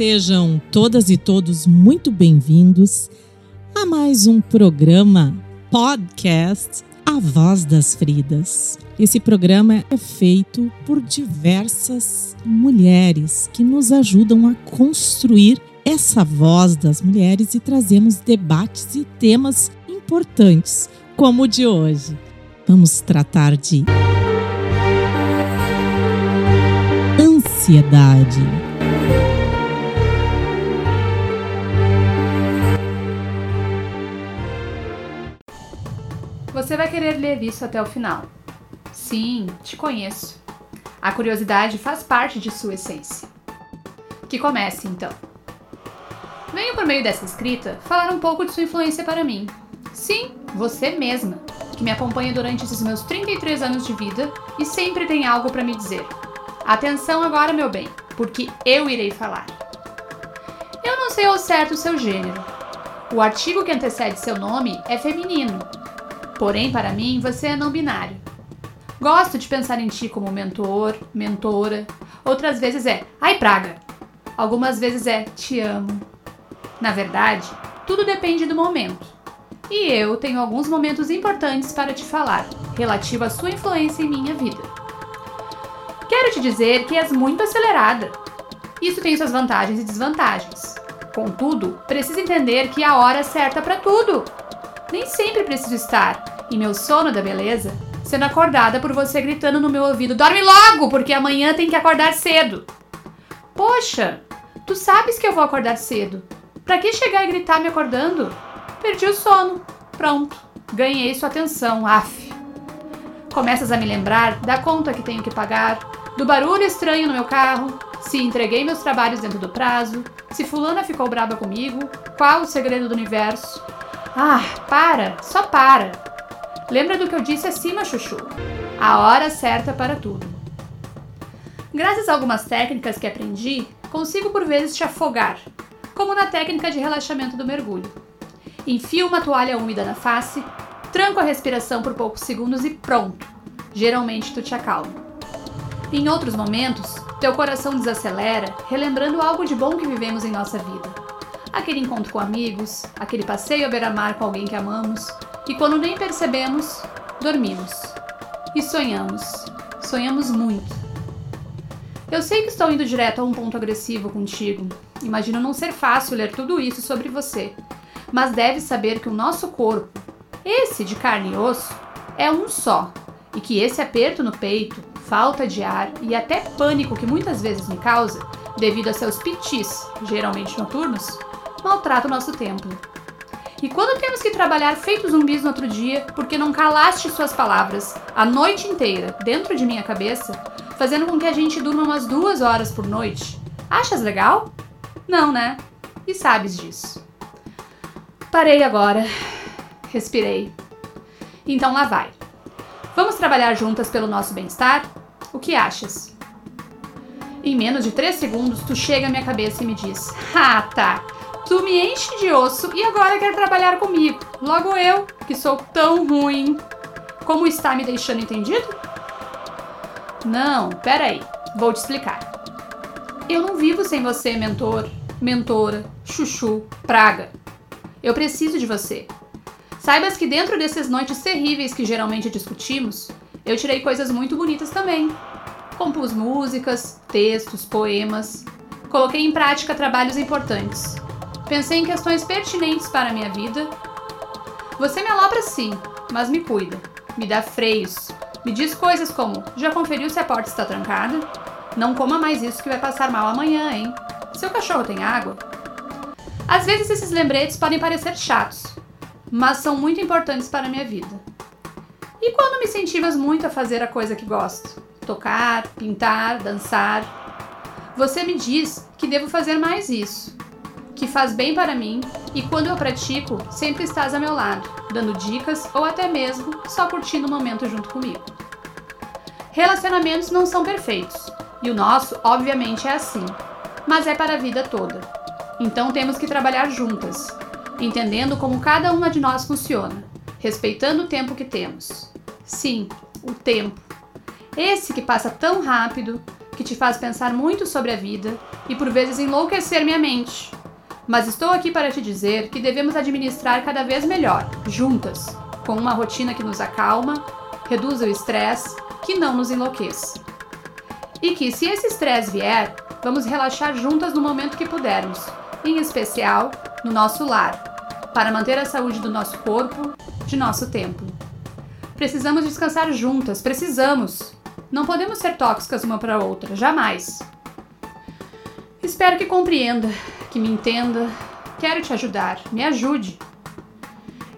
Sejam todas e todos muito bem-vindos a mais um programa podcast A Voz das Fridas. Esse programa é feito por diversas mulheres que nos ajudam a construir essa voz das mulheres e trazemos debates e temas importantes, como o de hoje. Vamos tratar de ansiedade. Você vai querer ler isso até o final. Sim, te conheço. A curiosidade faz parte de sua essência. Que comece então. Venho por meio dessa escrita falar um pouco de sua influência para mim. Sim, você mesma, que me acompanha durante esses meus 33 anos de vida e sempre tem algo para me dizer. Atenção agora, meu bem, porque eu irei falar. Eu não sei ao certo o seu gênero. O artigo que antecede seu nome é feminino. Porém, para mim, você é não binário. Gosto de pensar em ti como mentor, mentora. Outras vezes é ai praga. Algumas vezes é te amo. Na verdade, tudo depende do momento. E eu tenho alguns momentos importantes para te falar, relativo à sua influência em minha vida. Quero te dizer que és muito acelerada. Isso tem suas vantagens e desvantagens. Contudo, precisa entender que há hora certa para tudo. Nem sempre preciso estar, em meu sono da beleza, sendo acordada por você gritando no meu ouvido: Dorme logo, porque amanhã tem que acordar cedo. Poxa, tu sabes que eu vou acordar cedo. Pra que chegar e gritar me acordando? Perdi o sono. Pronto, ganhei sua atenção, af. Começas a me lembrar da conta que tenho que pagar, do barulho estranho no meu carro, se entreguei meus trabalhos dentro do prazo, se fulana ficou brava comigo, qual o segredo do universo. Ah, para, só para. Lembra do que eu disse acima, Chuchu? A hora certa para tudo. Graças a algumas técnicas que aprendi, consigo por vezes te afogar, como na técnica de relaxamento do mergulho. Enfio uma toalha úmida na face, tranco a respiração por poucos segundos e pronto. Geralmente tu te acalma. Em outros momentos, teu coração desacelera, relembrando algo de bom que vivemos em nossa vida. Aquele encontro com amigos, aquele passeio à beira-mar com alguém que amamos, e quando nem percebemos, dormimos. E sonhamos. Sonhamos muito. Eu sei que estou indo direto a um ponto agressivo contigo. Imagino não ser fácil ler tudo isso sobre você. Mas deve saber que o nosso corpo, esse de carne e osso, é um só. E que esse aperto no peito, falta de ar e até pânico que muitas vezes me causa, devido a seus pitis, geralmente noturnos, maltrata o nosso templo. E quando temos que trabalhar feito zumbis no outro dia, porque não calaste suas palavras a noite inteira dentro de minha cabeça, fazendo com que a gente durma umas duas horas por noite, achas legal? Não, né? E sabes disso. Parei agora. Respirei. Então lá vai. Vamos trabalhar juntas pelo nosso bem-estar? O que achas? Em menos de 3 segundos, tu chega à minha cabeça e me diz: Ah, tá. Tu me enche de osso e agora quer trabalhar comigo. Logo eu, que sou tão ruim. Como está me deixando entendido? Não, peraí. Vou te explicar. Eu não vivo sem você, mentor, mentora, chuchu, praga. Eu preciso de você. Saibas que dentro dessas noites terríveis que geralmente discutimos, eu tirei coisas muito bonitas também. Compus músicas, textos, poemas. Coloquei em prática trabalhos importantes. Pensei em questões pertinentes para a minha vida. Você me alopra sim, mas me cuida. Me dá freios. Me diz coisas como: já conferiu se a porta está trancada? Não coma mais isso que vai passar mal amanhã, hein? Seu cachorro tem água? Às vezes esses lembretes podem parecer chatos, mas são muito importantes para a minha vida. E quando me incentivas muito a fazer a coisa que gosto? Tocar, pintar, dançar. Você me diz que devo fazer mais isso, faz bem para mim e quando eu pratico, sempre estás a meu lado, dando dicas ou até mesmo só curtindo o momento junto comigo. Relacionamentos não são perfeitos e o nosso, obviamente, é assim, mas é para a vida toda. Então temos que trabalhar juntas, entendendo como cada uma de nós funciona, respeitando o tempo que temos. Sim, o tempo. Esse que passa tão rápido que te faz pensar muito sobre a vida e por vezes enlouquecer minha mente. Mas estou aqui para te dizer que devemos administrar cada vez melhor, juntas, com uma rotina que nos acalma, reduz o estresse, que não nos enlouqueça. E que, se esse estresse vier, vamos relaxar juntas no momento que pudermos, em especial no nosso lar, para manter a saúde do nosso corpo, de nosso templo. Precisamos descansar juntas, precisamos. Não podemos ser tóxicas uma para outra, jamais. Espero que compreenda, que me entenda. Quero te ajudar, me ajude.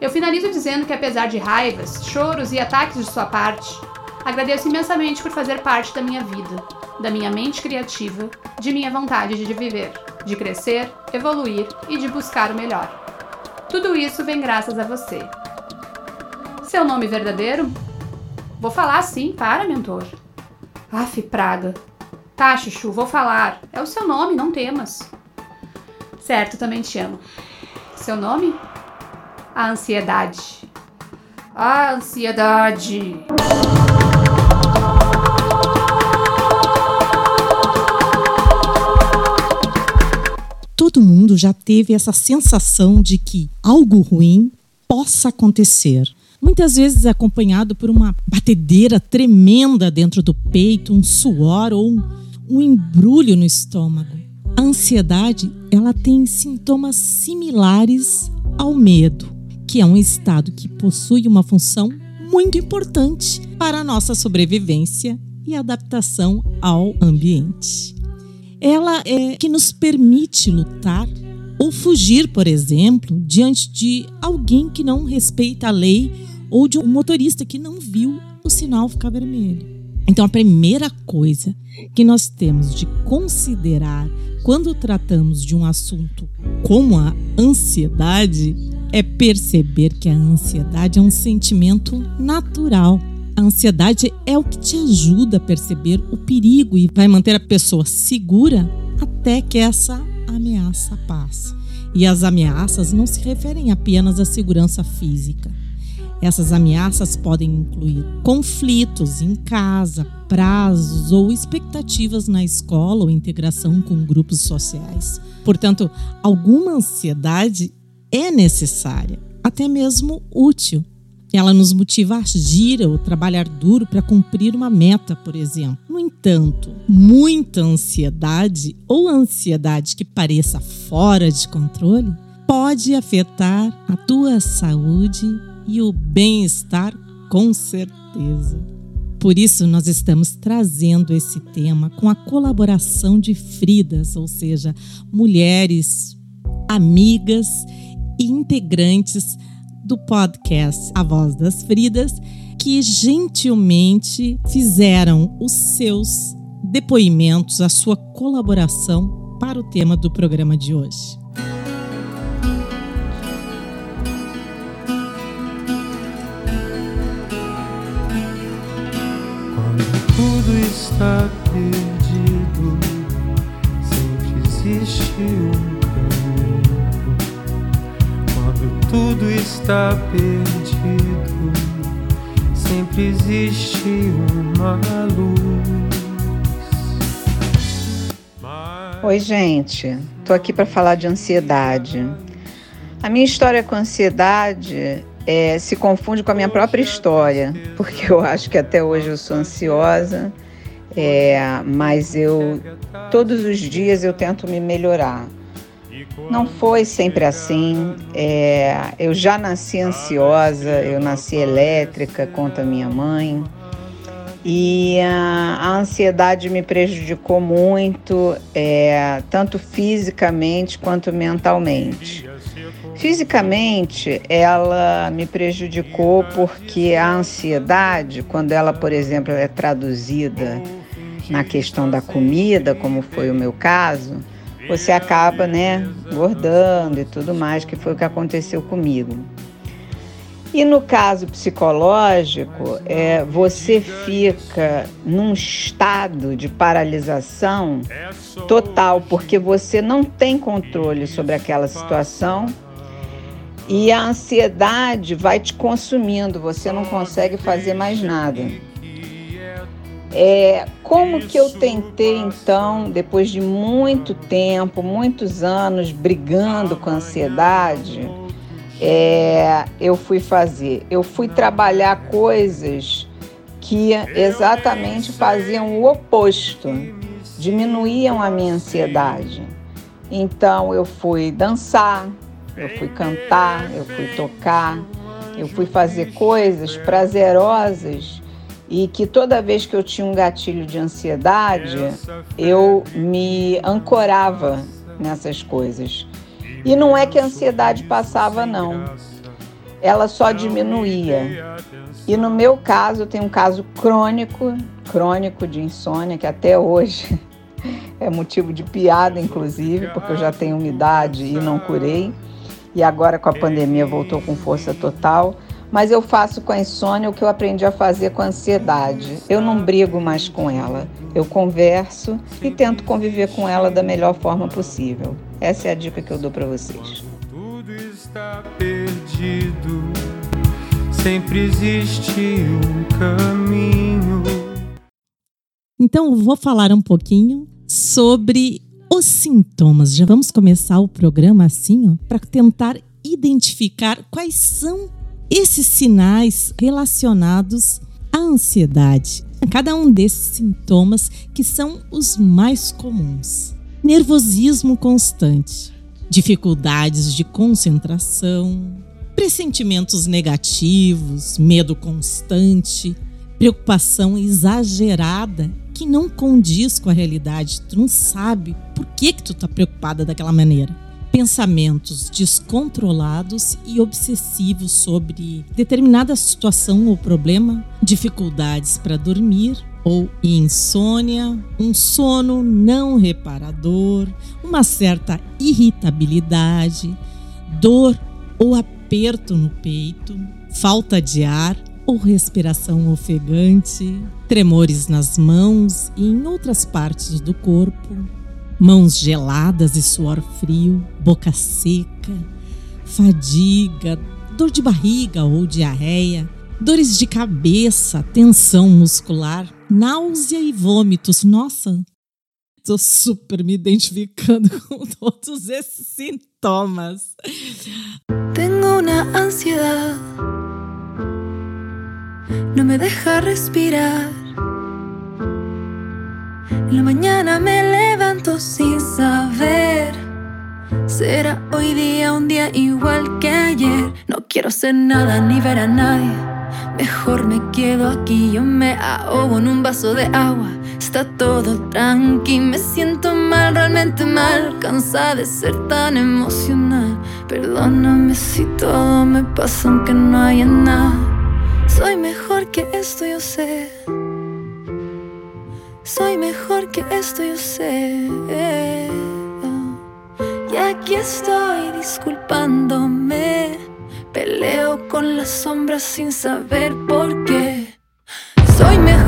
Eu finalizo dizendo que, apesar de raivas, choros e ataques de sua parte, agradeço imensamente por fazer parte da minha vida, da minha mente criativa, de minha vontade de viver, de crescer, evoluir e de buscar o melhor. Tudo isso vem graças a você. Seu nome verdadeiro? Vou falar sim, para, mentor. Aff, praga. Tá, Chuchu, vou falar. É o seu nome, não temas. Certo, também te amo. Seu nome? A ansiedade. A ansiedade. Todo mundo já teve essa sensação de que algo ruim possa acontecer. Muitas vezes acompanhado por uma batedeira tremenda dentro do peito, um suor ou um, um embrulho no estômago. A ansiedade, ela tem sintomas similares ao medo, que é um estado que possui uma função muito importante para a nossa sobrevivência e adaptação ao ambiente. Ela é que nos permite lutar ou fugir, por exemplo, diante de alguém que não respeita a lei ou de um motorista que não viu o sinal ficar vermelho. Então, a primeira coisa que nós temos de considerar quando tratamos de um assunto como a ansiedade é perceber que a ansiedade é um sentimento natural. A ansiedade é o que te ajuda a perceber o perigo e vai manter a pessoa segura até que essa ameaça passe. E as ameaças não se referem apenas à segurança física. Essas ameaças podem incluir conflitos em casa, prazos ou expectativas na escola ou integração com grupos sociais. Portanto, alguma ansiedade é necessária, até mesmo útil. Ela nos motiva a agir ou trabalhar duro para cumprir uma meta, por exemplo. No entanto, muita ansiedade ou ansiedade que pareça fora de controle pode afetar a tua saúde e o bem-estar, com certeza. Por isso, nós estamos trazendo esse tema com a colaboração de Fridas, ou seja, mulheres, amigas e integrantes do podcast A Voz das Fridas, que gentilmente fizeram os seus depoimentos, a sua colaboração para o tema do programa de hoje. Está perdido, sempre existe um caminho. Quando tudo está perdido, sempre existe uma luz. Oi, gente. Tô aqui para falar de ansiedade. A minha história com ansiedade é, se confunde com a minha própria história, porque eu acho que até hoje eu sou ansiosa é, mas eu todos os dias eu tento me melhorar. Não foi sempre assim. É, eu já nasci ansiosa, eu nasci elétrica, conta minha mãe. E a, a ansiedade me prejudicou muito, é, tanto fisicamente quanto mentalmente. Fisicamente, ela me prejudicou porque a ansiedade, quando ela, por exemplo, é traduzida na questão da comida, como foi o meu caso, você acaba, né, engordando e tudo mais, que foi o que aconteceu comigo. E no caso psicológico, é, você fica num estado de paralisação total, porque você não tem controle sobre aquela situação e a ansiedade vai te consumindo, você não consegue fazer mais nada. É, como que eu tentei então, depois de muito tempo, muitos anos brigando com a ansiedade, é, eu fui fazer? Eu fui trabalhar coisas que exatamente faziam o oposto, diminuíam a minha ansiedade. Então eu fui dançar, eu fui cantar, eu fui tocar, eu fui fazer coisas prazerosas e que toda vez que eu tinha um gatilho de ansiedade, eu me ancorava nessas coisas. E não é que a ansiedade passava, não. Ela só diminuía. E no meu caso, eu tenho um caso crônico, crônico de insônia, que até hoje é motivo de piada, inclusive, porque eu já tenho umidade e não curei. E agora com a pandemia voltou com força total. Mas eu faço com a insônia o que eu aprendi a fazer com a ansiedade. Eu não brigo mais com ela. Eu converso e tento conviver com ela da melhor forma possível. Essa é a dica que eu dou para vocês. Tudo está perdido. Sempre existe um caminho. Então, vou falar um pouquinho sobre os sintomas. Já vamos começar o programa assim, para tentar identificar quais são esses sinais relacionados à ansiedade. Cada um desses sintomas que são os mais comuns. Nervosismo constante, dificuldades de concentração, pressentimentos negativos, medo constante, preocupação exagerada que não condiz com a realidade. Tu não sabe por que que tu tá preocupada daquela maneira pensamentos descontrolados e obsessivos sobre determinada situação ou problema, dificuldades para dormir ou insônia, um sono não reparador, uma certa irritabilidade, dor ou aperto no peito, falta de ar ou respiração ofegante, tremores nas mãos e em outras partes do corpo, mãos geladas e suor frio, boca seca, fadiga, dor de barriga ou diarreia, dores de cabeça, tensão muscular, náusea e vômitos. Nossa, tô super me identificando com todos esses sintomas. Tengo una ansiedad, no me deja respirar. En la mañana me levanto sin saber. Será hoy día un día igual que ayer. No quiero hacer nada ni ver a nadie. Mejor me quedo aquí, yo me ahogo en un vaso de agua. Está todo tranqui, me siento mal, realmente mal. Cansada de ser tan emocional. Perdóname si todo me pasa aunque no haya nada. Soy mejor que esto, yo sé. Soy mejor que esto, yo sé. Y aquí estoy disculpándome. Peleo con las sombras sin saber por qué. Soy mejor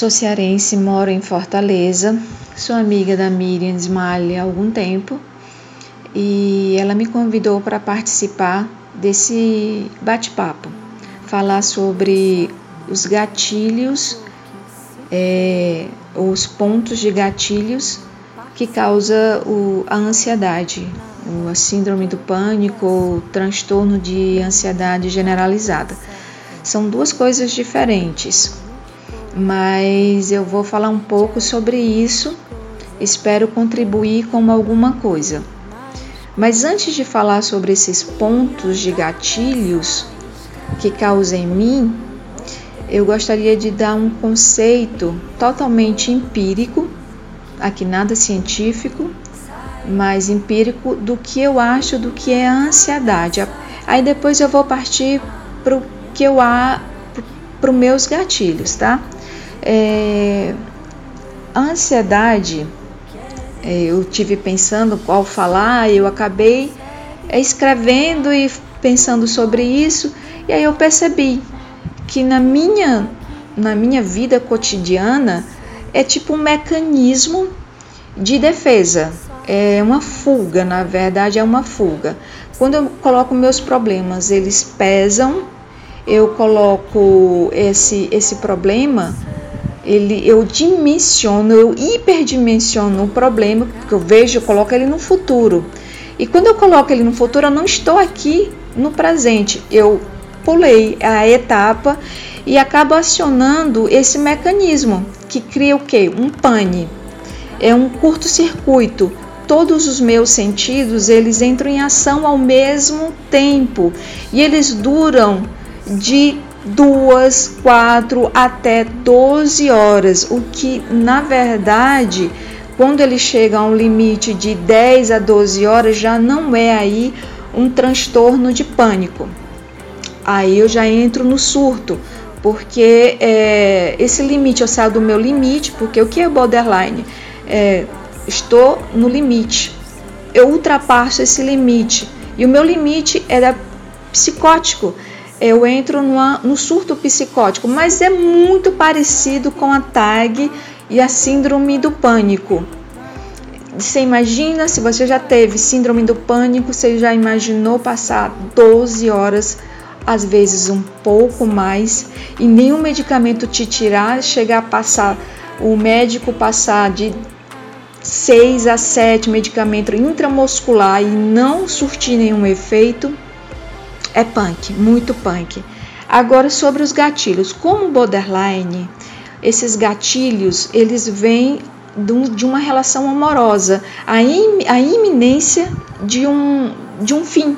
sou cearense, moro em Fortaleza, sou amiga da Miriam Smiley há algum tempo. E ela me convidou para participar desse bate-papo, falar sobre os gatilhos, é, os pontos de gatilhos que causa o, a ansiedade, a síndrome do pânico, o transtorno de ansiedade generalizada. São duas coisas diferentes, mas eu vou falar um pouco sobre isso. Espero contribuir com alguma coisa. Mas antes de falar sobre esses pontos de gatilhos que causam em mim, eu gostaria de dar um conceito totalmente empírico, aqui nada científico, mas empírico do que eu acho do que é a ansiedade. Aí depois eu vou partir para o que eu há para os meus gatilhos, tá? É, a ansiedade é, eu tive pensando qual falar, eu acabei é, escrevendo e pensando sobre isso, e aí eu percebi que na minha na minha vida cotidiana é tipo um mecanismo de defesa, é uma fuga, na verdade é uma fuga. Quando eu coloco meus problemas, eles pesam, eu coloco esse esse problema ele, eu dimensiono, eu hiperdimensiono o problema, porque eu vejo, eu coloco ele no futuro. E quando eu coloco ele no futuro, eu não estou aqui no presente. Eu pulei a etapa e acabo acionando esse mecanismo que cria o que? Um pane. É um curto-circuito. Todos os meus sentidos, eles entram em ação ao mesmo tempo e eles duram de duas, quatro até 12 horas, o que na verdade, quando ele chega a um limite de 10 a 12 horas, já não é aí um transtorno de pânico. Aí eu já entro no surto, porque é, esse limite, eu saio do meu limite, porque o que é borderline? É, estou no limite, eu ultrapasso esse limite, e o meu limite era psicótico, eu entro numa, no surto psicótico, mas é muito parecido com a TAG e a síndrome do pânico. Você imagina, se você já teve síndrome do pânico, você já imaginou passar 12 horas, às vezes um pouco mais, e nenhum medicamento te tirar, chegar a passar, o médico passar de 6 a 7 medicamentos intramuscular e não surtir nenhum efeito? É punk, muito punk. Agora sobre os gatilhos, como borderline, esses gatilhos eles vêm de uma relação amorosa, a, im, a iminência de um, de um fim.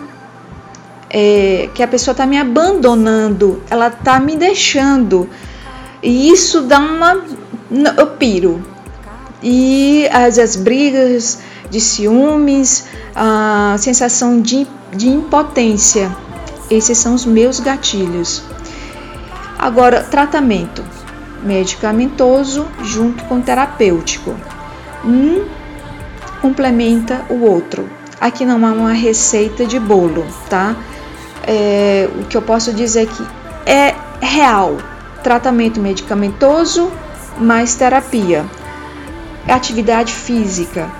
É, que a pessoa está me abandonando, ela está me deixando. E isso dá uma. Eu piro. E as, as brigas de ciúmes, a sensação de, de impotência esses são os meus gatilhos. Agora, tratamento medicamentoso junto com terapêutico. Um complementa o outro. Aqui não há uma receita de bolo, tá? É, o que eu posso dizer é que é real. Tratamento medicamentoso mais terapia. Atividade física,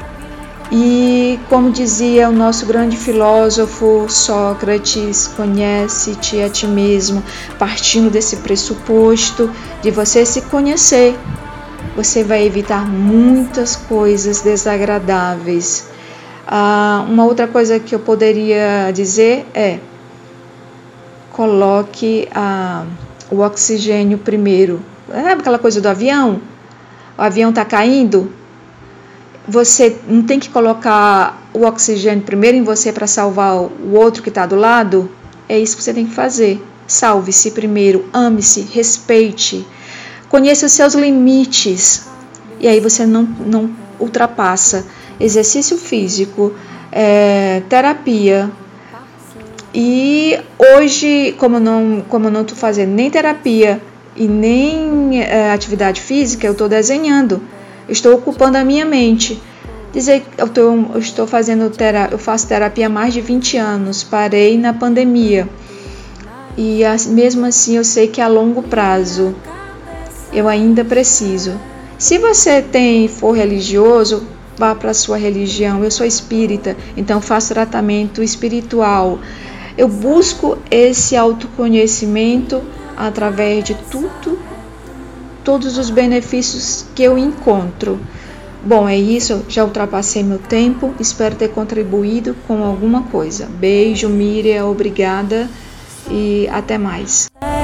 e como dizia o nosso grande filósofo Sócrates, conhece-te a ti mesmo, partindo desse pressuposto de você se conhecer, você vai evitar muitas coisas desagradáveis. Ah, uma outra coisa que eu poderia dizer é: coloque ah, o oxigênio primeiro. Sabe aquela coisa do avião? O avião está caindo, você não tem que colocar o oxigênio primeiro em você para salvar o outro que está do lado? É isso que você tem que fazer. Salve-se primeiro, ame-se, respeite, conheça os seus limites e aí você não, não ultrapassa. Exercício físico, é, terapia. E hoje, como não como não estou fazendo nem terapia e nem é, atividade física, eu estou desenhando estou ocupando a minha mente. Dizer eu, tô, eu estou fazendo terapia, eu faço terapia há mais de 20 anos, parei na pandemia. e mesmo assim eu sei que a longo prazo eu ainda preciso. Se você tem for religioso, vá para a sua religião. Eu sou espírita, então faço tratamento espiritual. Eu busco esse autoconhecimento através de tudo, todos os benefícios que eu encontro. Bom, é isso, já ultrapassei meu tempo, espero ter contribuído com alguma coisa. Beijo, Miriam, obrigada e até mais. É.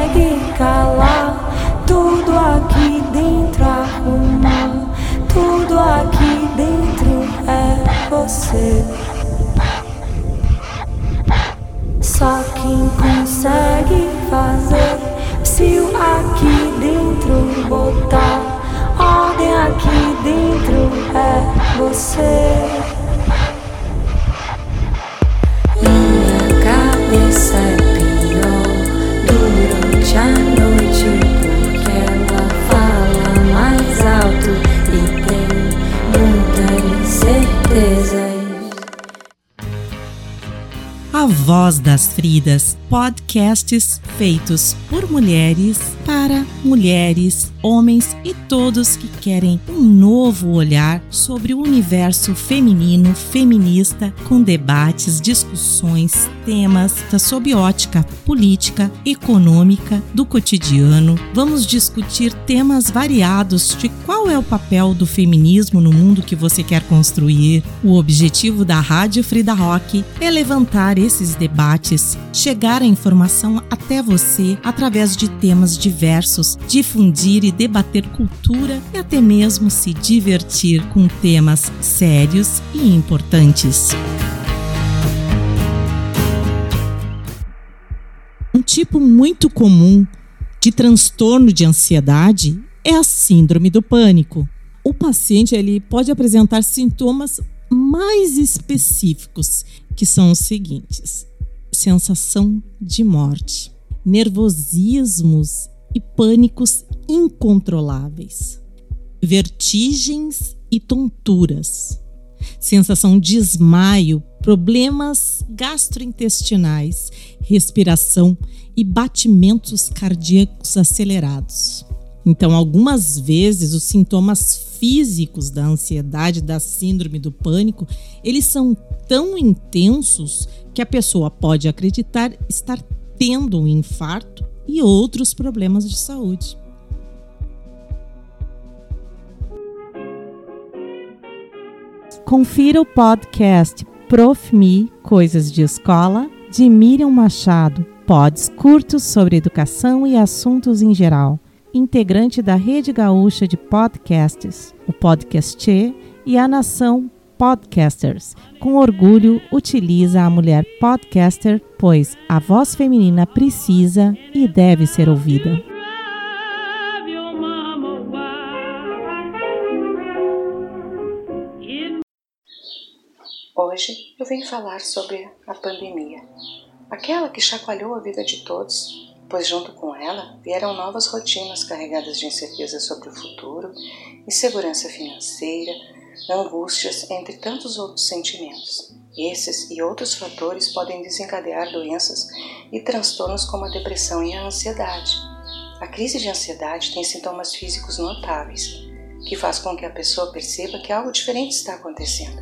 Só quem consegue fazer, o aqui dentro botar ordem aqui dentro é você. Minha cabeça é pior durante a noite porque ela fala mais alto e tem muitas certezas. A Voz das Fridas, podcasts feitos por mulheres, para mulheres, homens e todos que querem um novo olhar sobre o universo feminino, feminista, com debates, discussões, temas da sob ótica política, econômica, do cotidiano. Vamos discutir temas variados de qual é o papel do feminismo no mundo que você quer construir. O objetivo da Rádio Frida Rock é levantar esses debates, chegar a informação até você através de temas diversos, difundir e debater cultura e até mesmo se divertir com temas sérios e importantes. Um tipo muito comum de transtorno de ansiedade é a síndrome do pânico. O paciente ele pode apresentar sintomas mais específicos, que são os seguintes: sensação de morte, nervosismos e pânicos incontroláveis, vertigens e tonturas, sensação de desmaio, problemas gastrointestinais, respiração e batimentos cardíacos acelerados. Então, algumas vezes os sintomas físicos da ansiedade, da síndrome do pânico, eles são tão intensos que a pessoa pode acreditar estar tendo um infarto e outros problemas de saúde. Confira o podcast Prof. Me Coisas de Escola de Miriam Machado. Pods curtos sobre educação e assuntos em geral. Integrante da Rede Gaúcha de Podcasts, o Podcast e a Nação Podcasters. Com orgulho, utiliza a mulher podcaster, pois a voz feminina precisa e deve ser ouvida. Hoje eu venho falar sobre a pandemia, aquela que chacoalhou a vida de todos, pois junto com ela vieram novas rotinas carregadas de incerteza sobre o futuro, insegurança financeira, angústias, entre tantos outros sentimentos. Esses e outros fatores podem desencadear doenças e transtornos como a depressão e a ansiedade. A crise de ansiedade tem sintomas físicos notáveis, que faz com que a pessoa perceba que algo diferente está acontecendo.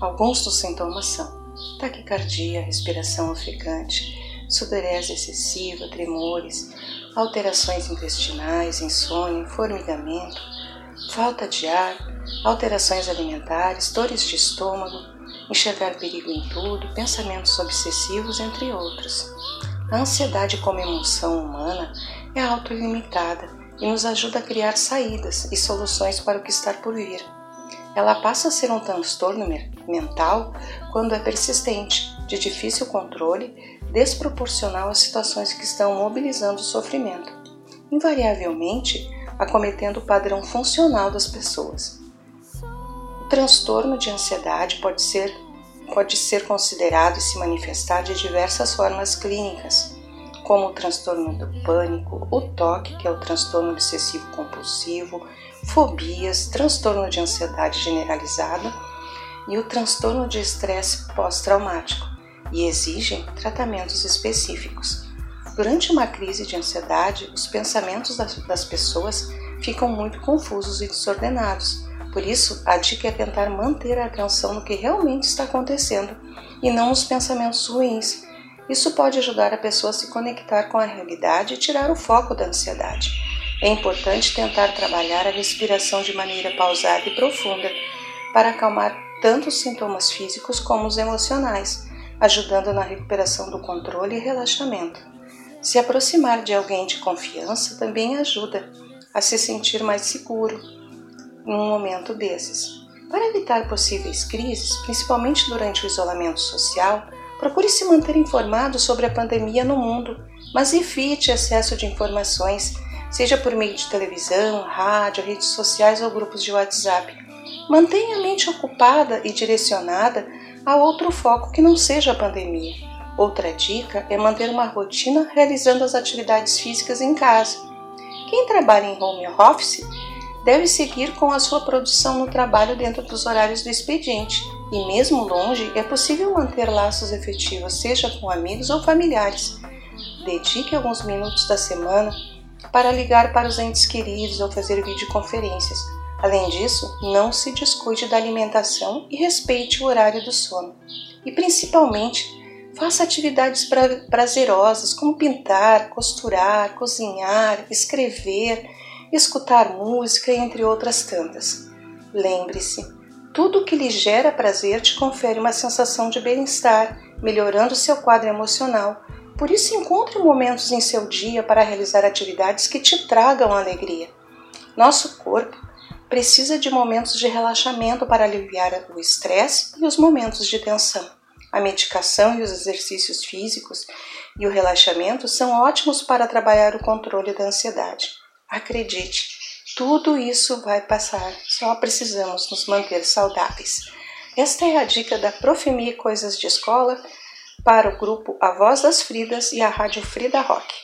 Alguns dos sintomas são taquicardia, respiração ofegante, sudorese excessiva, tremores, alterações intestinais, insônia, formigamento, falta de ar, alterações alimentares, dores de estômago, enxergar perigo em tudo, pensamentos obsessivos, entre outros. A ansiedade como emoção humana é autolimitada e nos ajuda a criar saídas e soluções para o que está por vir. Ela passa a ser um transtorno mental quando é persistente, de difícil controle, desproporcional às situações que estão mobilizando o sofrimento, invariavelmente acometendo o padrão funcional das pessoas. O transtorno de ansiedade pode ser, pode ser considerado e se manifestar de diversas formas clínicas, como o transtorno do pânico, o TOC, que é o transtorno obsessivo compulsivo, fobias, transtorno de ansiedade generalizada e o transtorno de estresse pós-traumático, e exigem tratamentos específicos. Durante uma crise de ansiedade, os pensamentos das pessoas ficam muito confusos e desordenados. Por isso, a dica é tentar manter a atenção no que realmente está acontecendo e não nos pensamentos ruins. Isso pode ajudar a pessoa a se conectar com a realidade e tirar o foco da ansiedade. É importante tentar trabalhar a respiração de maneira pausada e profunda para acalmar tanto os sintomas físicos como os emocionais, ajudando na recuperação do controle e relaxamento. Se aproximar de alguém de confiança também ajuda a se sentir mais seguro em um momento desses. Para evitar possíveis crises, principalmente durante o isolamento social, procure se manter informado sobre a pandemia no mundo, mas evite excesso de informações seja por meio de televisão, rádio, redes sociais ou grupos de WhatsApp. Mantenha a mente ocupada e direcionada a outro foco que não seja a pandemia. Outra dica é manter uma rotina realizando as atividades físicas em casa. Quem trabalha em home office deve seguir com a sua produção no trabalho dentro dos horários do expediente, e mesmo longe é possível manter laços efetivos, seja com amigos ou familiares. Dedique alguns minutos da semana para ligar para os entes queridos ou fazer videoconferências. Além disso, não se descuide da alimentação e respeite o horário do sono. E principalmente, faça atividades pra prazerosas como pintar, costurar, cozinhar, escrever, escutar música, entre outras tantas. Lembre-se, tudo que lhe gera prazer te confere uma sensação de bem-estar, melhorando seu quadro emocional por isso, encontre momentos em seu dia para realizar atividades que te tragam alegria. Nosso corpo precisa de momentos de relaxamento para aliviar o estresse e os momentos de tensão. A medicação e os exercícios físicos e o relaxamento são ótimos para trabalhar o controle da ansiedade. Acredite, tudo isso vai passar, só precisamos nos manter saudáveis. Esta é a dica da Profemi Coisas de Escola para o grupo A Voz das Fridas e a Rádio Frida Rock.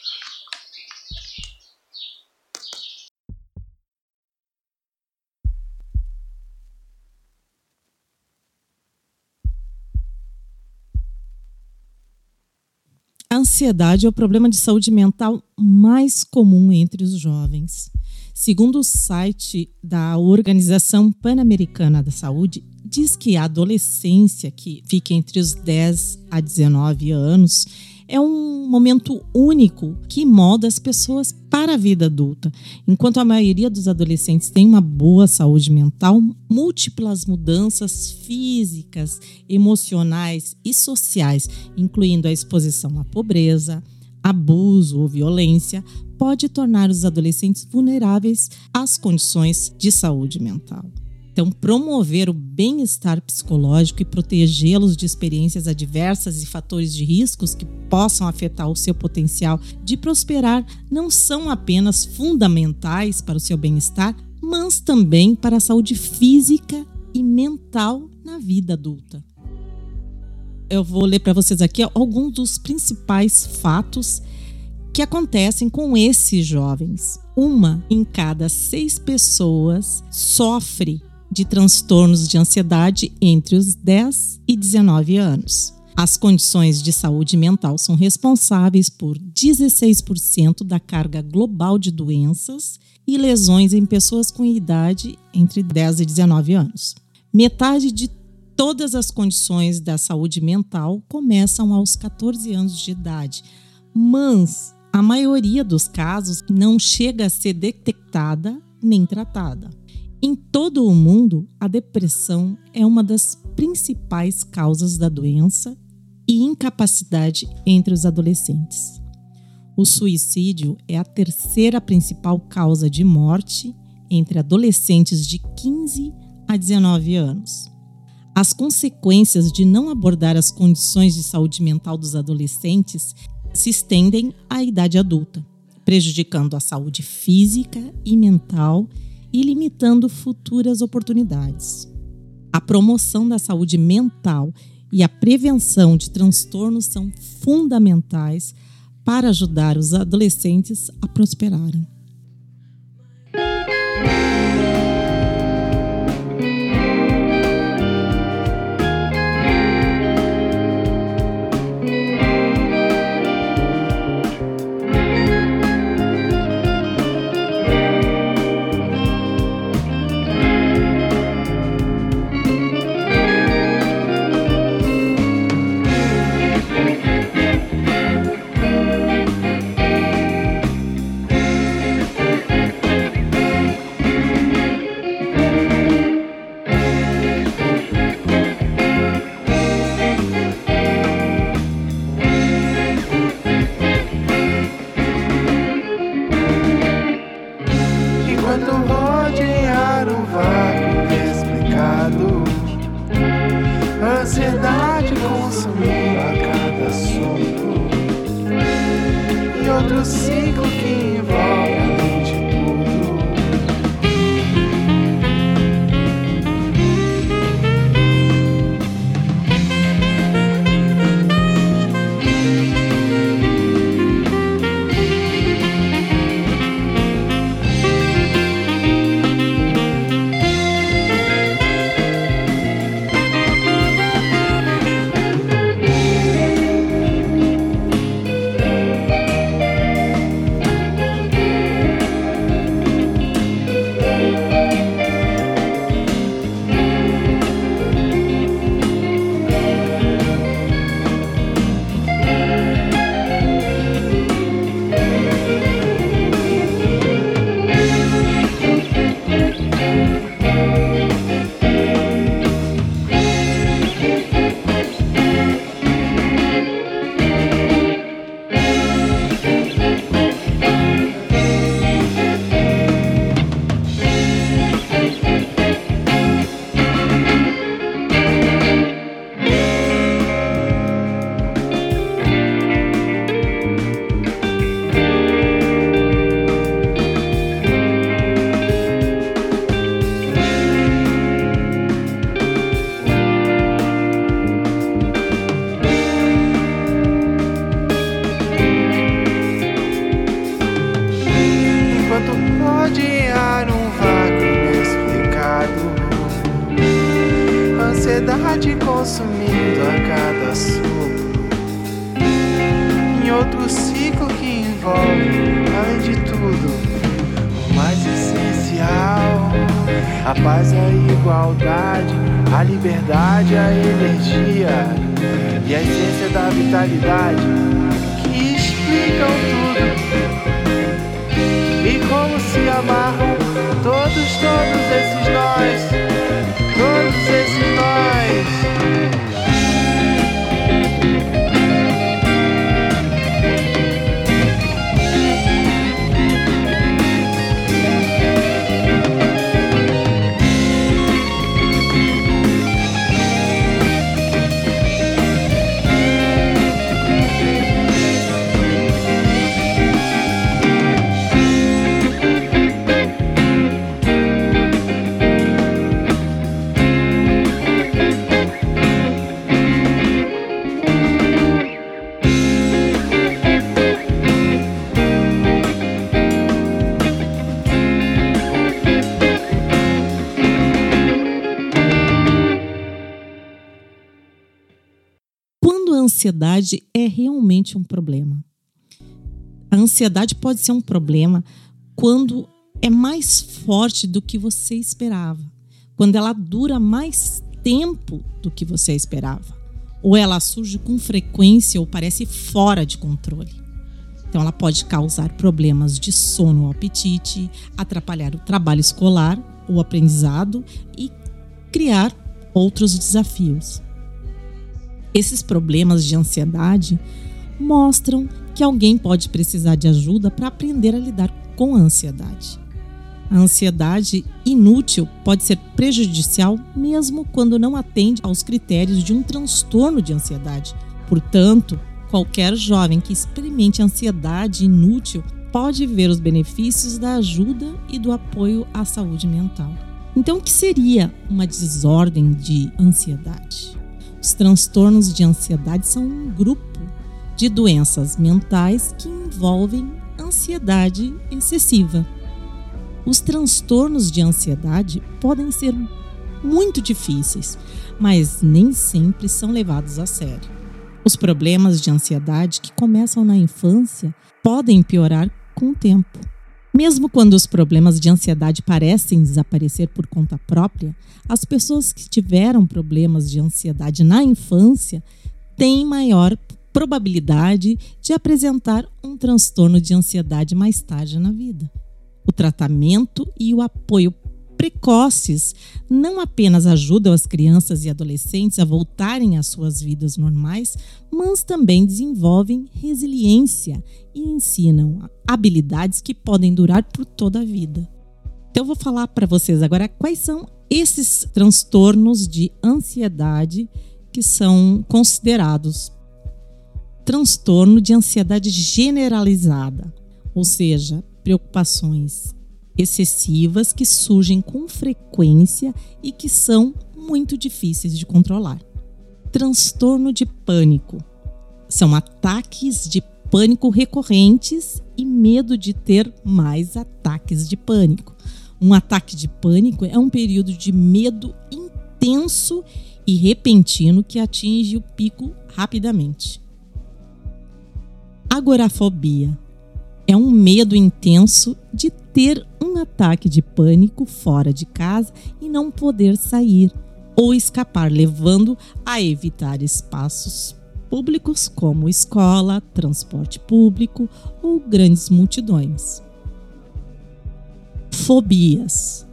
Ansiedade é o problema de saúde mental mais comum entre os jovens. Segundo o site da Organização Pan-Americana da Saúde, diz que a adolescência, que fica entre os 10 a 19 anos, é um momento único que molda as pessoas para a vida adulta. Enquanto a maioria dos adolescentes tem uma boa saúde mental, múltiplas mudanças físicas, emocionais e sociais, incluindo a exposição à pobreza, abuso ou violência, pode tornar os adolescentes vulneráveis às condições de saúde mental. Então, promover o bem-estar psicológico e protegê-los de experiências adversas e fatores de riscos que possam afetar o seu potencial de prosperar não são apenas fundamentais para o seu bem-estar, mas também para a saúde física e mental na vida adulta. Eu vou ler para vocês aqui alguns dos principais fatos que acontecem com esses jovens. Uma em cada seis pessoas sofre de transtornos de ansiedade entre os 10 e 19 anos. As condições de saúde mental são responsáveis por 16% da carga global de doenças e lesões em pessoas com idade entre 10 e 19 anos. Metade de todas as condições da saúde mental começam aos 14 anos de idade, mas a maioria dos casos não chega a ser detectada nem tratada. Em todo o mundo, a depressão é uma das principais causas da doença e incapacidade entre os adolescentes. O suicídio é a terceira principal causa de morte entre adolescentes de 15 a 19 anos. As consequências de não abordar as condições de saúde mental dos adolescentes se estendem à idade adulta, prejudicando a saúde física e mental e limitando futuras oportunidades. A promoção da saúde mental e a prevenção de transtornos são fundamentais para ajudar os adolescentes a prosperarem. Ansiedade é realmente um problema? A ansiedade pode ser um problema quando é mais forte do que você esperava, quando ela dura mais tempo do que você esperava, ou ela surge com frequência ou parece fora de controle. Então, ela pode causar problemas de sono ou apetite, atrapalhar o trabalho escolar, o aprendizado e criar outros desafios. Esses problemas de ansiedade mostram que alguém pode precisar de ajuda para aprender a lidar com a ansiedade. A ansiedade inútil pode ser prejudicial mesmo quando não atende aos critérios de um transtorno de ansiedade. Portanto, qualquer jovem que experimente ansiedade inútil pode ver os benefícios da ajuda e do apoio à saúde mental. Então, o que seria uma desordem de ansiedade? Os transtornos de ansiedade são um grupo de doenças mentais que envolvem ansiedade excessiva. Os transtornos de ansiedade podem ser muito difíceis, mas nem sempre são levados a sério. Os problemas de ansiedade que começam na infância podem piorar com o tempo. Mesmo quando os problemas de ansiedade parecem desaparecer por conta própria, as pessoas que tiveram problemas de ansiedade na infância têm maior probabilidade de apresentar um transtorno de ansiedade mais tarde na vida. O tratamento e o apoio precoces não apenas ajudam as crianças e adolescentes a voltarem às suas vidas normais, mas também desenvolvem resiliência e ensinam habilidades que podem durar por toda a vida. Então eu vou falar para vocês agora quais são esses transtornos de ansiedade que são considerados transtorno de ansiedade generalizada, ou seja, preocupações excessivas que surgem com frequência e que são muito difíceis de controlar. Transtorno de pânico são ataques de pânico recorrentes e medo de ter mais ataques de pânico. Um ataque de pânico é um período de medo intenso e repentino que atinge o pico rapidamente. Agorafobia é um medo intenso de ter um ataque de pânico fora de casa e não poder sair ou escapar, levando a evitar espaços públicos como escola, transporte público ou grandes multidões. Fobias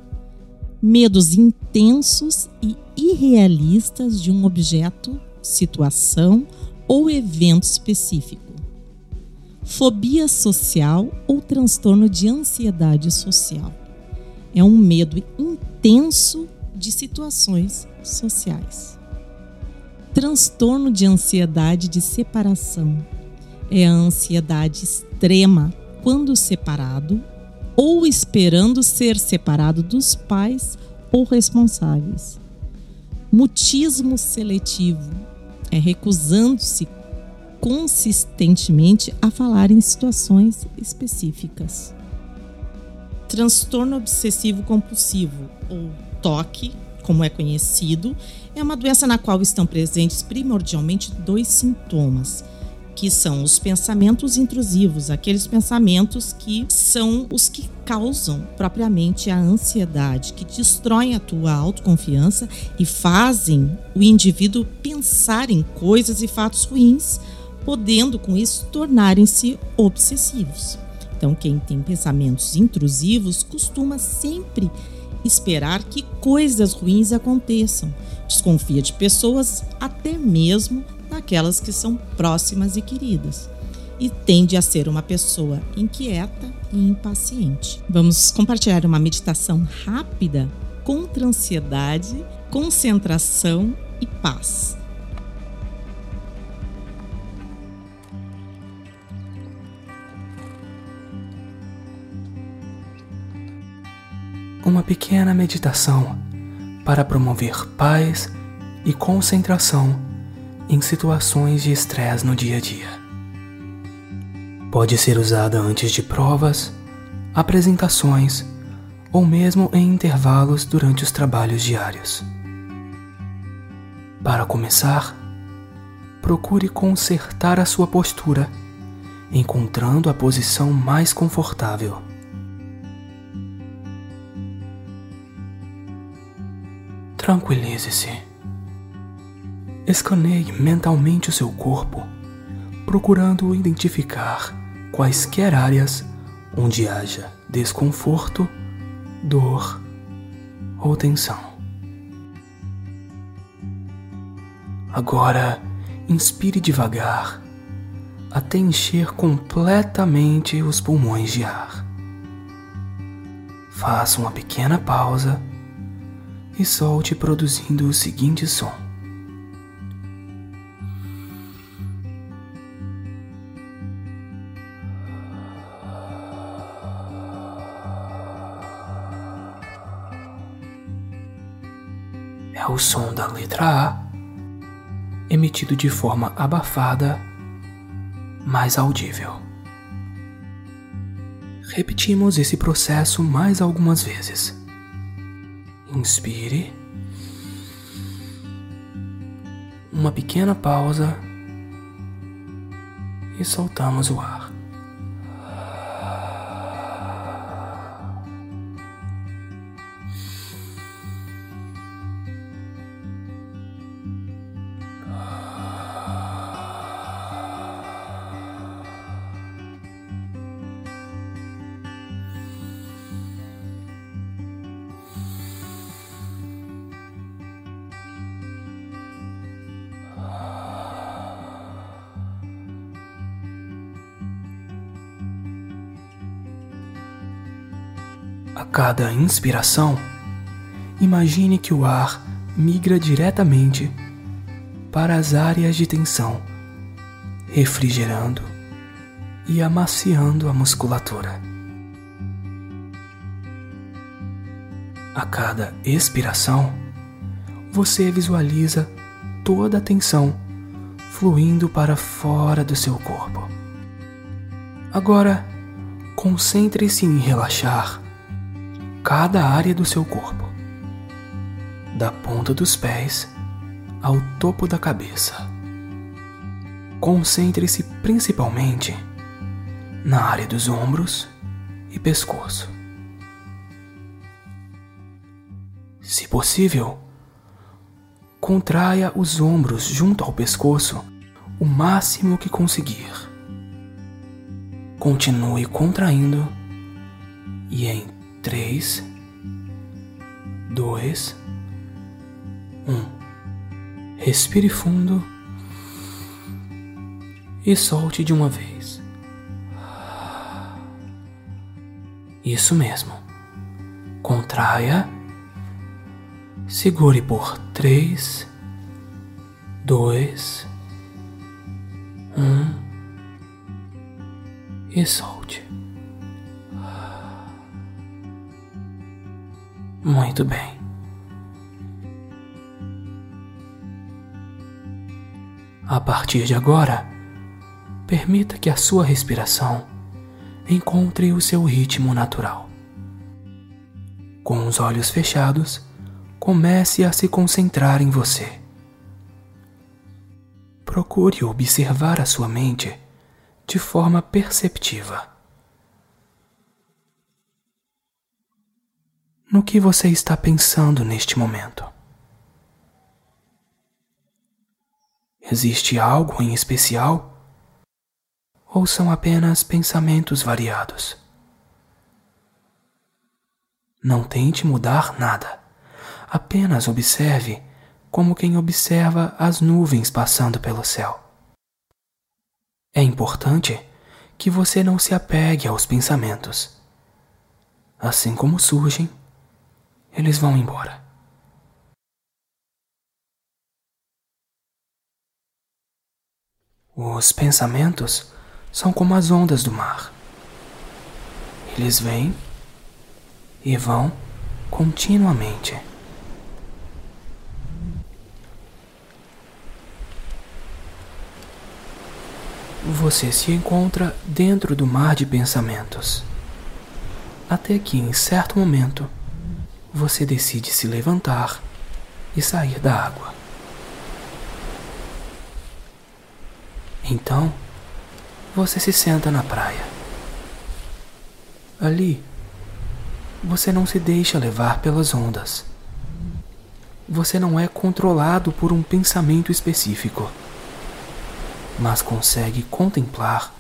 medos intensos e irrealistas de um objeto, situação ou evento específico. Fobia social ou transtorno de ansiedade social. É um medo intenso de situações sociais. Transtorno de ansiedade de separação é a ansiedade extrema quando separado ou esperando ser separado dos pais ou responsáveis. Mutismo seletivo é recusando-se consistentemente a falar em situações específicas. Transtorno obsessivo compulsivo ou TOC como é conhecido, é uma doença na qual estão presentes primordialmente dois sintomas, que são os pensamentos intrusivos, aqueles pensamentos que são os que causam propriamente a ansiedade, que destroem a tua autoconfiança e fazem o indivíduo pensar em coisas e fatos ruins, podendo com isso tornarem-se obsessivos. Então, quem tem pensamentos intrusivos costuma sempre esperar que coisas ruins aconteçam. Desconfia de pessoas, até mesmo naquelas que são próximas e queridas. E tende a ser uma pessoa inquieta e impaciente. Vamos compartilhar uma meditação rápida contra ansiedade, concentração e paz. Uma pequena meditação para promover paz e concentração em situações de estresse no dia a dia. Pode ser usada antes de provas, apresentações ou mesmo em intervalos durante os trabalhos diários. Para começar, procure consertar a sua postura, encontrando a posição mais confortável. Tranquilize-se. Escaneie mentalmente o seu corpo, procurando identificar quaisquer áreas onde haja desconforto, dor ou tensão. Agora, inspire devagar até encher completamente os pulmões de ar. Faça uma pequena pausa e solte produzindo o seguinte som. É o som da letra A, emitido de forma abafada, mais audível. Repetimos esse processo mais algumas vezes. Inspire. Uma pequena pausa e soltamos o ar. Cada inspiração, imagine que o ar migra diretamente para as áreas de tensão, refrigerando e amaciando a musculatura. A cada expiração, você visualiza toda a tensão fluindo para fora do seu corpo. Agora, concentre-se em relaxar cada área do seu corpo, da ponta dos pés ao topo da cabeça. Concentre-se principalmente na área dos ombros e pescoço. Se possível, contraia os ombros junto ao pescoço o máximo que conseguir. Continue contraindo e em 3, 2, 1. Respire fundo e solte de uma vez. Isso mesmo. Contraia. Segure por 3, 2, 1 e solte. Muito bem. A partir de agora, permita que a sua respiração encontre o seu ritmo natural. Com os olhos fechados, comece a se concentrar em você. Procure observar a sua mente de forma perceptiva. No que você está pensando neste momento? Existe algo em especial? Ou são apenas pensamentos variados? Não tente mudar nada. Apenas observe como quem observa as nuvens passando pelo céu. É importante que você não se apegue aos pensamentos. Assim como surgem, eles vão embora. Os pensamentos são como as ondas do mar. Eles vêm e vão continuamente. você se encontra dentro do mar de pensamentos. Até que, em certo momento, você decide se levantar e sair da água. Então, você se senta na praia. Ali, você não se deixa levar pelas ondas. Você não é controlado por um pensamento específico mas consegue contemplar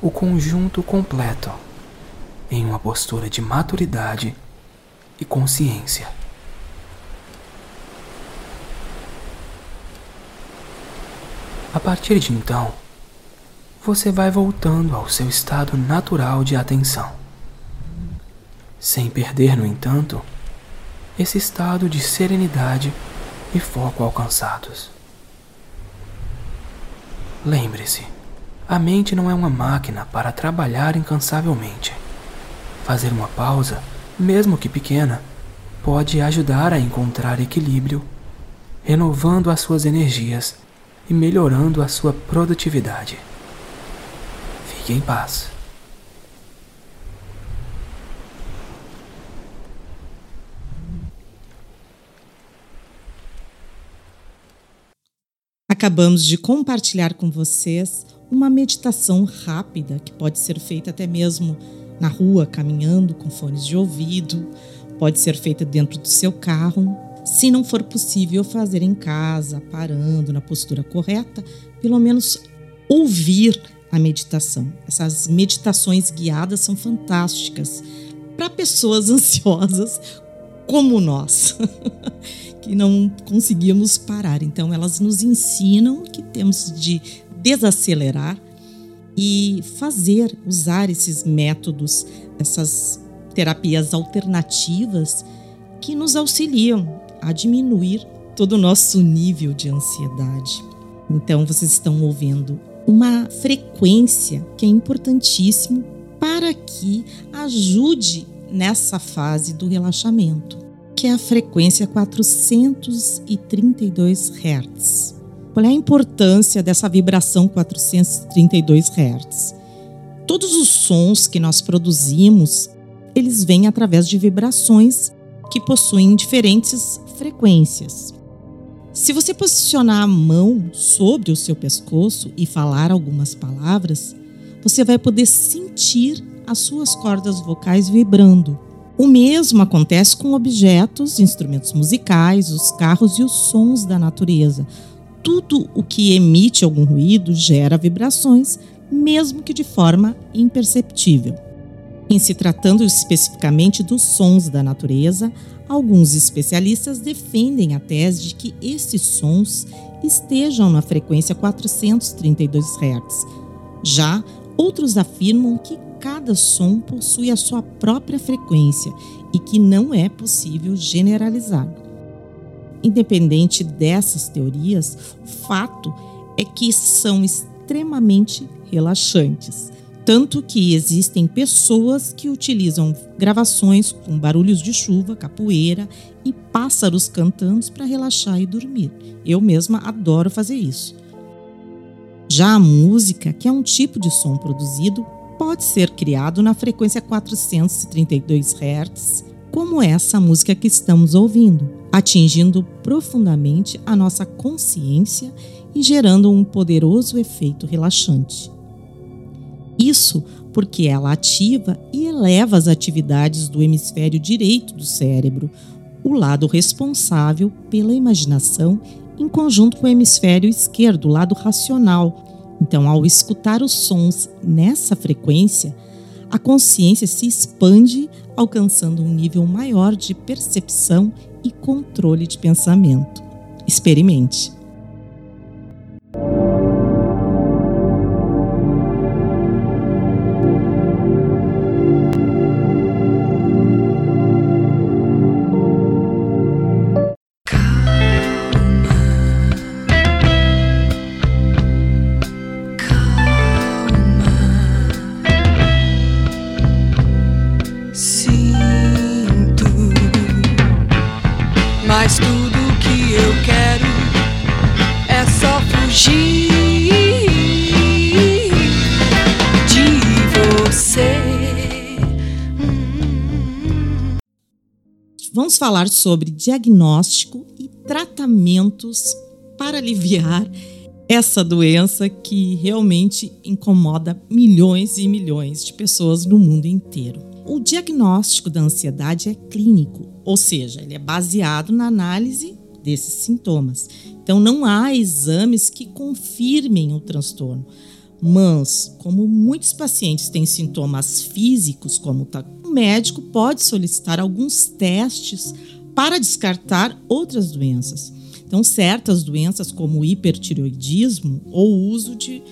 o conjunto completo em uma postura de maturidade e consciência. A partir de então, você vai voltando ao seu estado natural de atenção, sem perder, no entanto, esse estado de serenidade e foco alcançados. Lembre-se, a mente não é uma máquina para trabalhar incansavelmente. Fazer uma pausa, mesmo que pequena, pode ajudar a encontrar equilíbrio, renovando as suas energias e melhorando a sua produtividade. Fique em paz. Acabamos de compartilhar com vocês uma meditação rápida que pode ser feita até mesmo na rua, caminhando com fones de ouvido, pode ser feita dentro do seu carro. Se não for possível fazer em casa, parando na postura correta, pelo menos ouvir a meditação. Essas meditações guiadas são fantásticas para pessoas ansiosas como nós. que não conseguíamos parar. Então, elas nos ensinam que temos de desacelerar e fazer, usar esses métodos, essas terapias alternativas que nos auxiliam a diminuir todo o nosso nível de ansiedade. Então, vocês estão ouvindo uma frequência que é importantíssimo para que ajude nessa fase do relaxamento, que é a frequência 432 Hz. Qual é a importância dessa vibração 432 Hz? Todos os sons que nós produzimos, eles vêm através de vibrações que possuem diferentes frequências. Se você posicionar a mão sobre o seu pescoço e falar algumas palavras, você vai poder sentir as suas cordas vocais vibrando. O mesmo acontece com objetos, instrumentos musicais, os carros e os sons da natureza. Tudo o que emite algum ruído gera vibrações, mesmo que de forma imperceptível. Em se tratando especificamente dos sons da natureza, alguns especialistas defendem a tese de que esses sons estejam na frequência 432 Hz. Já outros afirmam que cada som possui a sua própria frequência e que não é possível generalizar. Independente dessas teorias, o fato é que são extremamente relaxantes. Tanto que existem pessoas que utilizam gravações com barulhos de chuva, capoeira e pássaros cantando para relaxar e dormir. Eu mesma adoro fazer isso. Já a música, que é um tipo de som produzido, pode ser criado na frequência 432 Hz, como essa música que estamos ouvindo, atingindo profundamente a nossa consciência e gerando um poderoso efeito relaxante. Isso porque ela ativa e eleva as atividades do hemisfério direito do cérebro, o lado responsável pela imaginação, em conjunto com o hemisfério esquerdo, o lado racional. Então, ao escutar os sons nessa frequência, a consciência se expande, alcançando um nível maior de percepção e controle de pensamento. Experimente. Falar sobre diagnóstico e tratamentos para aliviar essa doença que realmente incomoda milhões e milhões de pessoas no mundo inteiro. O diagnóstico da ansiedade é clínico, ou seja, ele é baseado na análise desses sintomas. Então, não há exames que confirmem o transtorno. Mas, como muitos pacientes têm sintomas físicos, como tá, médico pode solicitar alguns testes para descartar outras doenças. Então, certas doenças, como hipertiroidismo ou uso de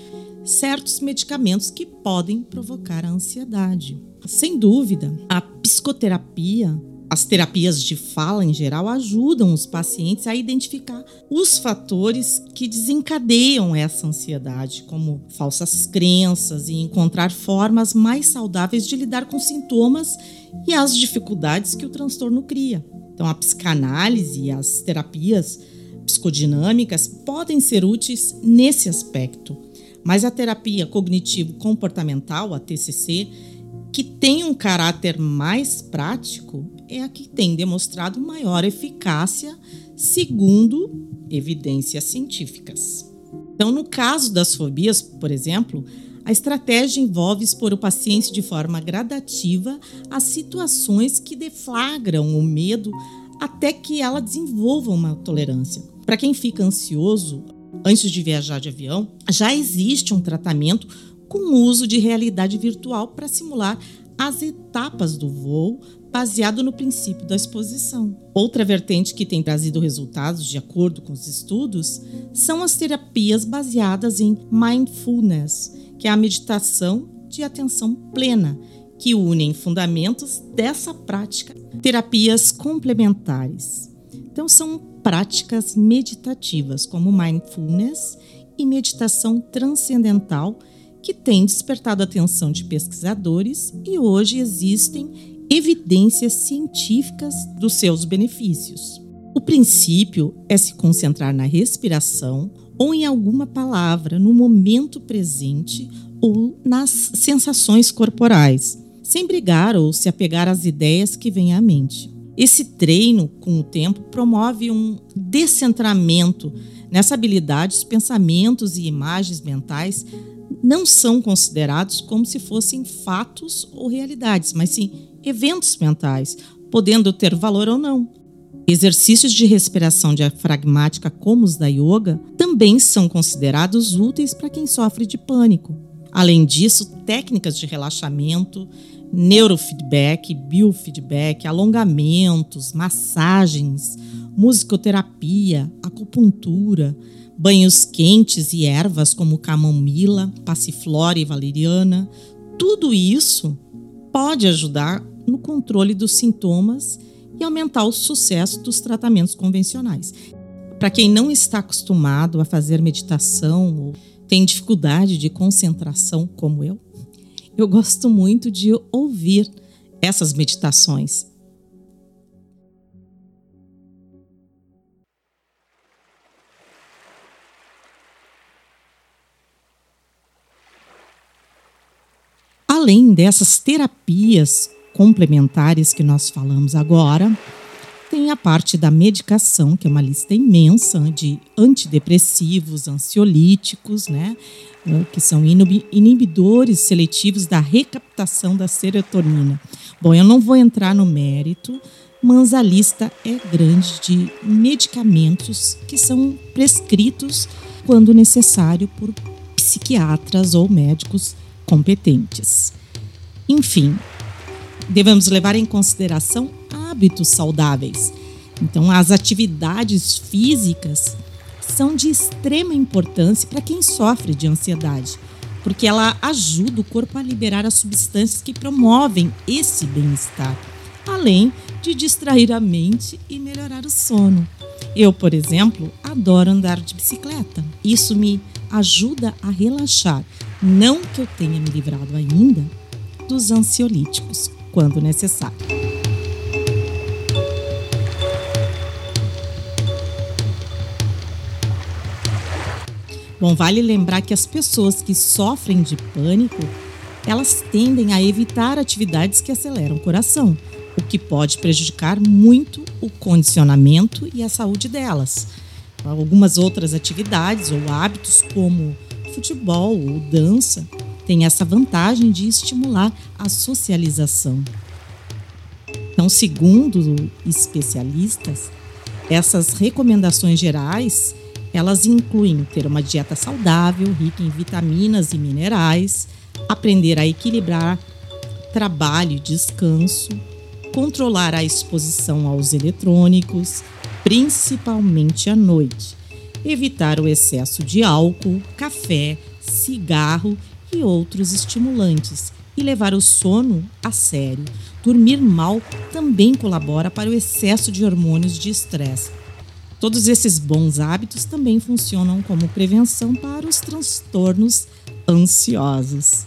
certos medicamentos que podem provocar a ansiedade. Sem dúvida, a psicoterapia as terapias de fala, em geral, ajudam os pacientes a identificar os fatores que desencadeiam essa ansiedade, como falsas crenças, e encontrar formas mais saudáveis de lidar com sintomas e as dificuldades que o transtorno cria. Então, a psicanálise e as terapias psicodinâmicas podem ser úteis nesse aspecto, mas a terapia cognitivo-comportamental, a TCC, que tem um caráter mais prático, é a que tem demonstrado maior eficácia, segundo evidências científicas. Então, no caso das fobias, por exemplo, a estratégia envolve expor o paciente de forma gradativa a situações que deflagram o medo até que ela desenvolva uma tolerância. Para quem fica ansioso antes de viajar de avião, já existe um tratamento com uso de realidade virtual para simular as etapas do voo baseado no princípio da exposição. Outra vertente que tem trazido resultados de acordo com os estudos são as terapias baseadas em mindfulness, que é a meditação de atenção plena, que unem fundamentos dessa prática, terapias complementares. Então, são práticas meditativas, como mindfulness e meditação transcendental, que têm despertado a atenção de pesquisadores e hoje existem evidências científicas dos seus benefícios. O princípio é se concentrar na respiração ou em alguma palavra no momento presente ou nas sensações corporais, sem brigar ou se apegar às ideias que vêm à mente. Esse treino, com o tempo, promove um descentramento nessa habilidade. Os pensamentos e imagens mentais não são considerados como se fossem fatos ou realidades, mas sim eventos mentais, podendo ter valor ou não. Exercícios de respiração diafragmática, como os da yoga, também são considerados úteis para quem sofre de pânico. Além disso, técnicas de relaxamento, neurofeedback, biofeedback, alongamentos, massagens, musicoterapia, acupuntura, banhos quentes e ervas como camomila, passiflora e valeriana, tudo isso pode ajudar no controle dos sintomas e aumentar o sucesso dos tratamentos convencionais. Para quem não está acostumado a fazer meditação ou tem dificuldade de concentração, como eu, eu gosto muito de ouvir essas meditações. Além dessas terapias complementares que nós falamos agora, tem a parte da medicação, que é uma lista imensa de antidepressivos, ansiolíticos, né? Eh, que são inibidores seletivos da recaptação da serotonina. Bom, eu não vou entrar no mérito, mas a lista é grande de medicamentos que são prescritos quando necessário por psiquiatras ou médicos competentes. Enfim, devemos levar em consideração hábitos saudáveis. Então, as atividades físicas são de extrema importância para quem sofre de ansiedade, porque ela ajuda o corpo a liberar as substâncias que promovem esse bem-estar, além de distrair a mente e melhorar o sono. Eu, por exemplo, adoro andar de bicicleta. Isso me ajuda a relaxar. Não que eu tenha me livrado ainda dos ansiolíticos, quando necessário. Bom, vale lembrar que as pessoas que sofrem de pânico, elas tendem a evitar atividades que aceleram o coração, o que pode prejudicar muito o condicionamento e a saúde delas. Algumas outras atividades ou hábitos, como futebol ou dança, têm essa vantagem de estimular a socialização. Então, segundo especialistas, essas recomendações gerais elas incluem ter uma dieta saudável, rica em vitaminas e minerais, aprender a equilibrar trabalho e descanso, controlar a exposição aos eletrônicos, principalmente à noite, evitar o excesso de álcool, café, cigarro e outros estimulantes e levar o sono a sério. Dormir mal também colabora para o excesso de hormônios de estresse Todos esses bons hábitos também funcionam como prevenção para os transtornos ansiosos.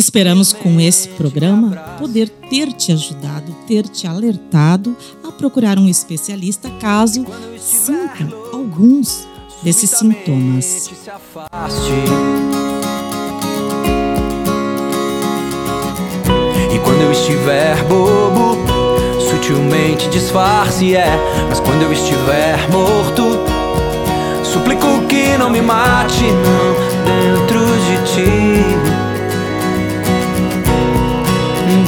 Esperamos com esse programa poder ter te ajudado, ter te alertado a procurar um especialista caso sinta alguns desses sintomas. E quando eu estiver bobo, sutilmente disfarce, é. Mas quando eu estiver morto, suplico que não me mate, não, dentro de ti.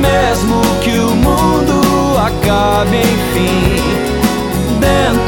Mesmo que o mundo acabe, enfim, dentro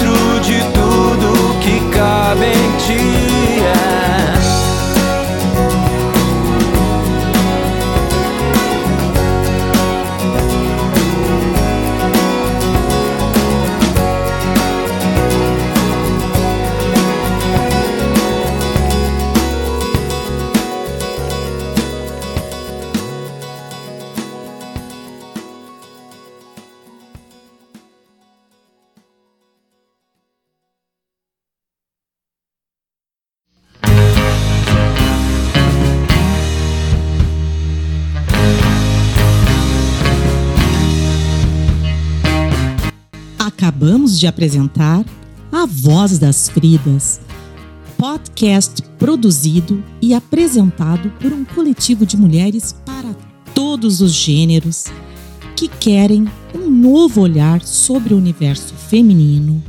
de apresentar A Voz das Fridas, podcast produzido e apresentado por um coletivo de mulheres para todos os gêneros que querem um novo olhar sobre o universo feminino,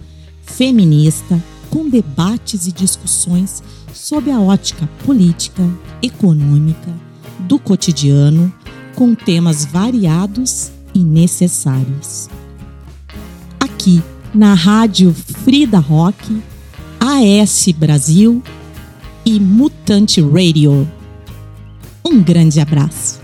feminista, com debates e discussões sob a ótica política, econômica, do cotidiano, com temas variados e necessários. Aqui na Rádio Frida Rock, AS Brasil e Mutante Radio. Um grande abraço.